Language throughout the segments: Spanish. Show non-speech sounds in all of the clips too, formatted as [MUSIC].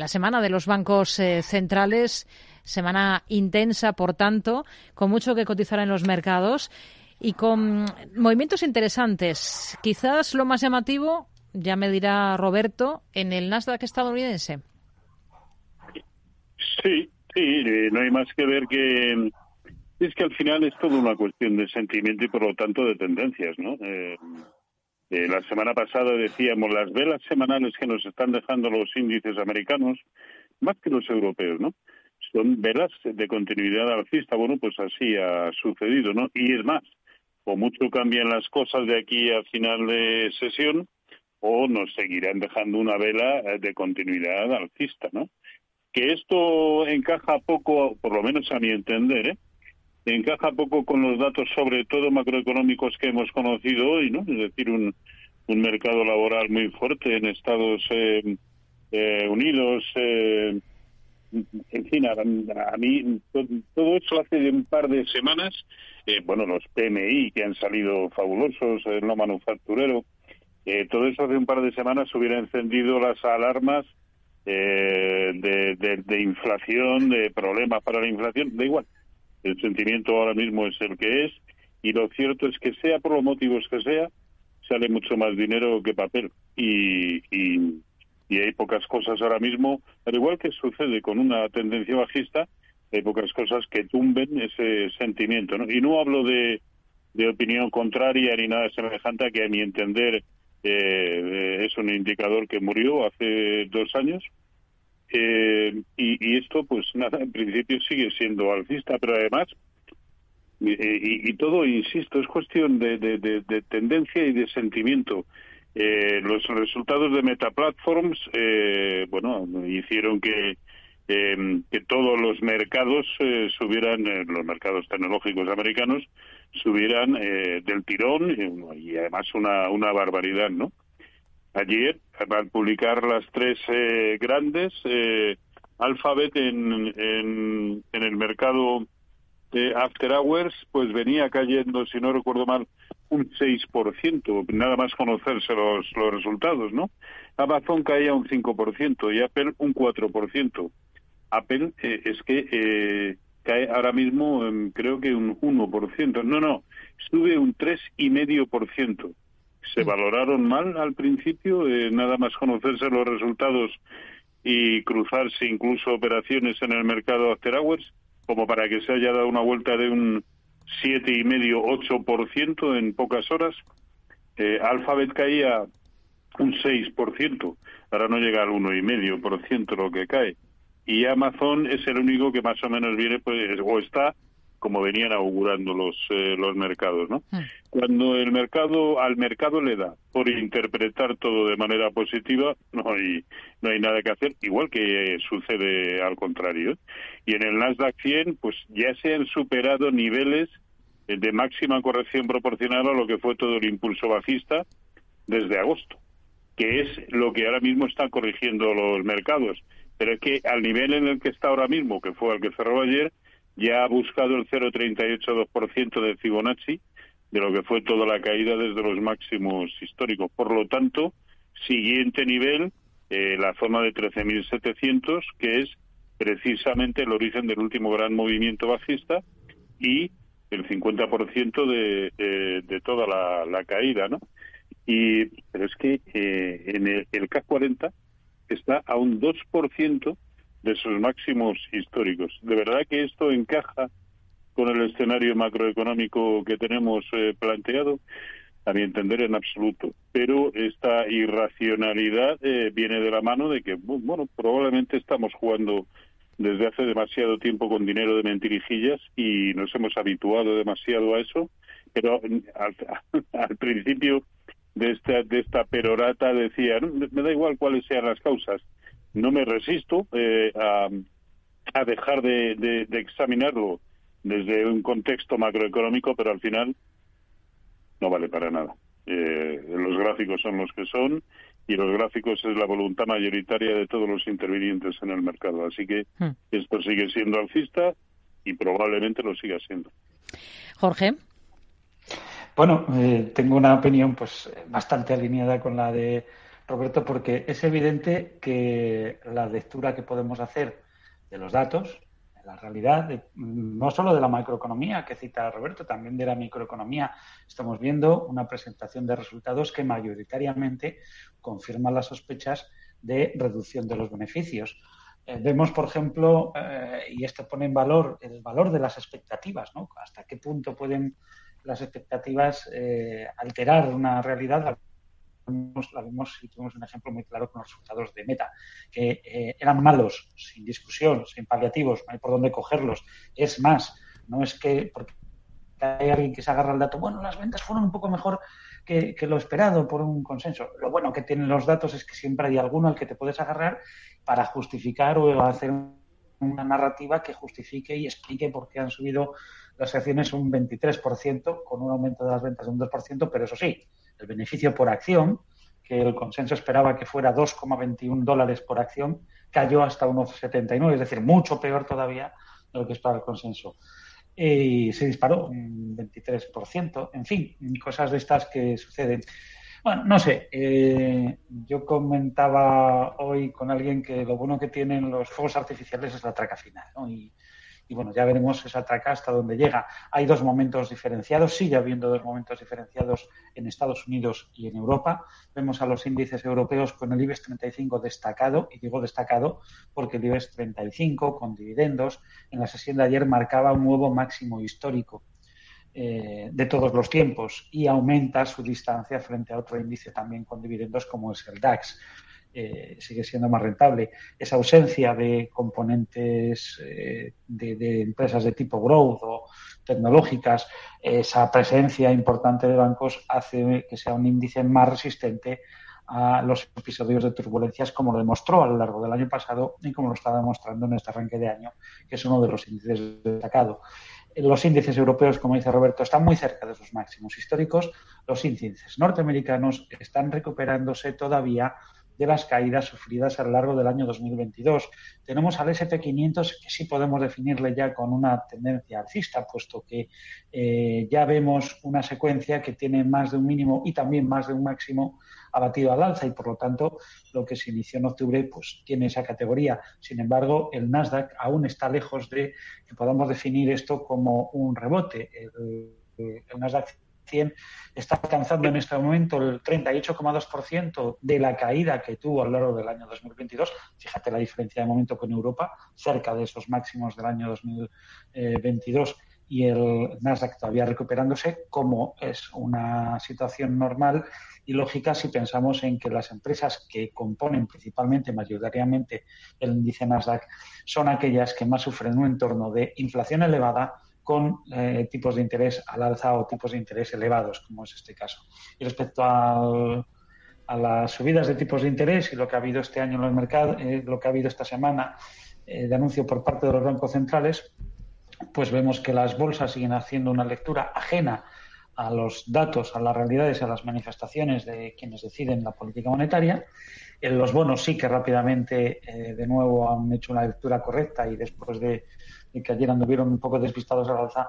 la semana de los bancos eh, centrales, semana intensa, por tanto, con mucho que cotizar en los mercados y con movimientos interesantes. Quizás lo más llamativo, ya me dirá Roberto, en el Nasdaq estadounidense. Sí, sí, eh, no hay más que ver que es que al final es todo una cuestión de sentimiento y por lo tanto de tendencias, ¿no? Eh, eh, la semana pasada decíamos las velas semanales que nos están dejando los índices americanos, más que los europeos, ¿no? Son velas de continuidad alcista. Bueno, pues así ha sucedido, ¿no? Y es más, o mucho cambian las cosas de aquí a final de sesión, o nos seguirán dejando una vela de continuidad alcista, ¿no? Que esto encaja poco, por lo menos a mi entender, ¿eh? Encaja poco con los datos, sobre todo macroeconómicos que hemos conocido hoy, ¿no? Es decir, un, mercado laboral muy fuerte en Estados eh, eh, Unidos. Eh, en fin, a, mí todo eso hace de un par de semanas, bueno, los PMI que han salido fabulosos, el no manufacturero, todo eso hace un par de semanas hubiera encendido las alarmas de, de, de inflación, de problemas para la inflación, da igual el sentimiento ahora mismo es el que es y lo cierto es que sea por los motivos que sea, sale mucho más dinero que papel y, y, hay pocas cosas ahora mismo, al igual que sucede con una tendencia bajista, hay pocas cosas que tumben ese sentimiento. Y no hablo de, opinión contraria ni nada semejante que a mi entender eh, es un indicador que murió hace dos años eh, y, esto, pues nada, en principio sigue siendo alcista, pero además, y, todo, insisto, es cuestión de, de, tendencia y de sentimiento. Eh, los resultados de Meta Platforms, eh, bueno, hicieron que, em, que todos los mercados subieran, los mercados tecnológicos americanos, subieran del tirón y además una, una barbaridad, ¿no? Ayer al publicar las tres eh, grandes eh, Alphabet en, en, el mercado de After Hours pues venía cayendo si no recuerdo mal un 6%, nada más conocerse los, los resultados, ¿no? Amazon caía un 5% y Apple un 4%. Apple eh, es que eh, cae ahora mismo creo que un 1%. No, no, sube un 3,5% se valoraron mal al principio, eh, nada más conocerse los resultados y cruzarse incluso operaciones en el mercado after hours, como para que se haya dado una vuelta de un siete y medio, ocho por ciento en pocas horas. Eh, Alphabet caía un 6%, ahora no llega al uno y medio por ciento lo que cae. Y Amazon es el único que más o menos viene, pues, o está como venían augurando los eh, los mercados, ¿no? Hmm. Cuando el mercado al mercado le da por interpretar todo de manera positiva, no hay no hay nada que hacer, igual que sucede al contrario. Y en el Nasdaq 100, pues ya se han superado niveles de máxima corrección proporcional a lo que fue todo el impulso bajista desde agosto, que es lo que ahora mismo están corrigiendo los mercados. Pero es que al nivel en el que está ahora mismo, que fue al que cerró ayer, ya ha buscado el 0,382% de Fibonacci, de lo que fue toda la caída desde los máximos históricos. Por lo tanto, siguiente nivel, eh, la zona de 13.700, que es precisamente el origen del último gran movimiento bajista y el 50% de, de, de toda la, caída, ¿no? Y, pero es que eh, en el, el K40 está a un 2% de sus máximos históricos. De verdad que esto encaja con el escenario macroeconómico que tenemos eh, planteado, a mi entender en absoluto. Pero esta irracionalidad eh, viene de la mano de que, bueno, probablemente estamos jugando desde hace demasiado tiempo con dinero de mentirijillas y nos hemos habituado demasiado a eso, pero [LAUGHS] al, principio de esta, de esta perorata decía, me da igual cuáles sean las causas, no me resisto eh, a, a, dejar de, de, examinarlo desde un contexto macroeconómico, pero al final no vale para nada. Eh, los gráficos son los que son y los gráficos es la voluntad mayoritaria de todos los intervinientes en el mercado. Así que hmm. esto sigue siendo alcista y probablemente lo siga siendo. Jorge. Bueno, eh, tengo una opinión pues bastante alineada con la de Roberto, porque es evidente que la lectura que podemos hacer de los datos, la realidad, no solo de la macroeconomía que cita Roberto, también de la microeconomía, estamos viendo una presentación de resultados que mayoritariamente confirman las sospechas de reducción de los beneficios. Eh, vemos, por ejemplo, eh, y esto pone en valor el valor de las expectativas, ¿no? Hasta qué punto pueden las expectativas eh, alterar una realidad la vimos y tuvimos un ejemplo muy claro con los resultados de Meta, que eh, eran malos, sin discusión, sin paliativos, no hay por dónde cogerlos. Es más, no es que porque hay alguien que se agarra al dato, bueno, las ventas fueron un poco mejor que, lo esperado por un consenso. Lo bueno que tienen los datos es que siempre hay alguno al que te puedes agarrar para justificar o hacer una narrativa que justifique y explique por qué han subido las acciones un 23% con un aumento de las ventas de un 2%, pero eso sí, el beneficio por acción, que el consenso esperaba que fuera 2,21 dólares por acción, cayó hasta unos 79, es decir, mucho peor todavía de lo que esperaba el consenso. Y se disparó un 23%. En fin, cosas de estas que suceden. Bueno, no sé. Eh, yo comentaba hoy con alguien que lo bueno que tienen los fuegos artificiales es la traca final. ¿no? Y, y bueno, ya veremos esa traca hasta dónde llega. Hay dos momentos diferenciados, sigue habiendo dos momentos diferenciados en Estados Unidos y en Europa. Vemos a los índices europeos con el IBEX 35 destacado, y digo destacado porque el IBEX 35 con dividendos en la sesión de ayer marcaba un nuevo máximo histórico. Eh, de todos los tiempos y aumenta su distancia frente a otro índice también con dividendos como es el DAX. Eh, sigue siendo más rentable. Esa ausencia de componentes eh, de, empresas de tipo growth o tecnológicas, esa presencia importante de bancos hace que sea un índice más resistente a los episodios de turbulencias como lo demostró a lo largo del año pasado y como lo está demostrando en este arranque de año, que es uno de los índices destacados. Los índices europeos, como dice Roberto, están muy cerca de sus máximos históricos. Los índices norteamericanos están recuperándose todavía de las caídas sufridas a lo largo del año 2022. Tenemos al SP500 que sí podemos definirle ya con una tendencia alcista, puesto que eh, ya vemos una secuencia que tiene más de un mínimo y también más de un máximo abatido al alza y por lo tanto lo que se inició en octubre pues tiene esa categoría. Sin embargo, el Nasdaq aún está lejos de que podamos definir esto como un rebote. El, el Nasdaq está alcanzando en este momento el 38,2% de la caída que tuvo a lo largo del año 2022. Fíjate la diferencia de momento con Europa, cerca de esos máximos del año 2022 y el Nasdaq todavía recuperándose, como es una situación normal y lógica si pensamos en que las empresas que componen principalmente, mayoritariamente, el índice Nasdaq son aquellas que más sufren un entorno de inflación elevada, con eh, tipos de interés al alza o tipos de interés elevados, como es este caso. Y respecto a las subidas de tipos de interés y lo que ha habido este año en los mercados, eh, lo que ha habido esta semana eh, de anuncio por parte de los bancos centrales, pues vemos que las bolsas siguen haciendo una lectura ajena a los datos, a las realidades, a las manifestaciones de quienes deciden la política monetaria. En los bonos sí que rápidamente de nuevo han hecho una lectura correcta y después de que ayer anduvieron un poco despistados al alza,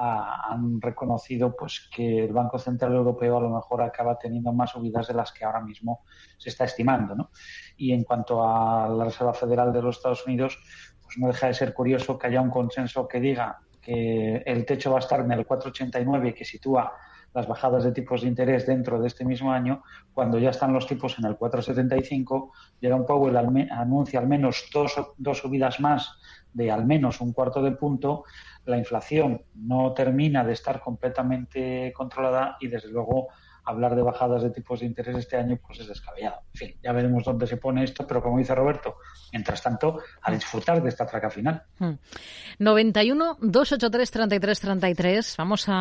han reconocido pues que el Banco Central Europeo a lo mejor acaba teniendo más subidas de las que ahora mismo se está estimando. ¿no? Y en cuanto a la Reserva Federal de los Estados Unidos, pues no deja de ser curioso que haya un consenso que diga que el techo va a estar en el 4,89 que sitúa las bajadas de tipos de interés dentro de este mismo año, cuando ya están los tipos en el 4,75, Jerome Powell anuncia al menos dos, dos subidas más de al menos un cuarto de punto, la inflación no termina de estar completamente controlada y, desde luego, hablar de bajadas de tipos de interés este año pues es descabellado. En fin, ya veremos dónde se pone esto, pero como dice Roberto, mientras tanto, a disfrutar de esta traca final. 91 283 33 33. Vamos a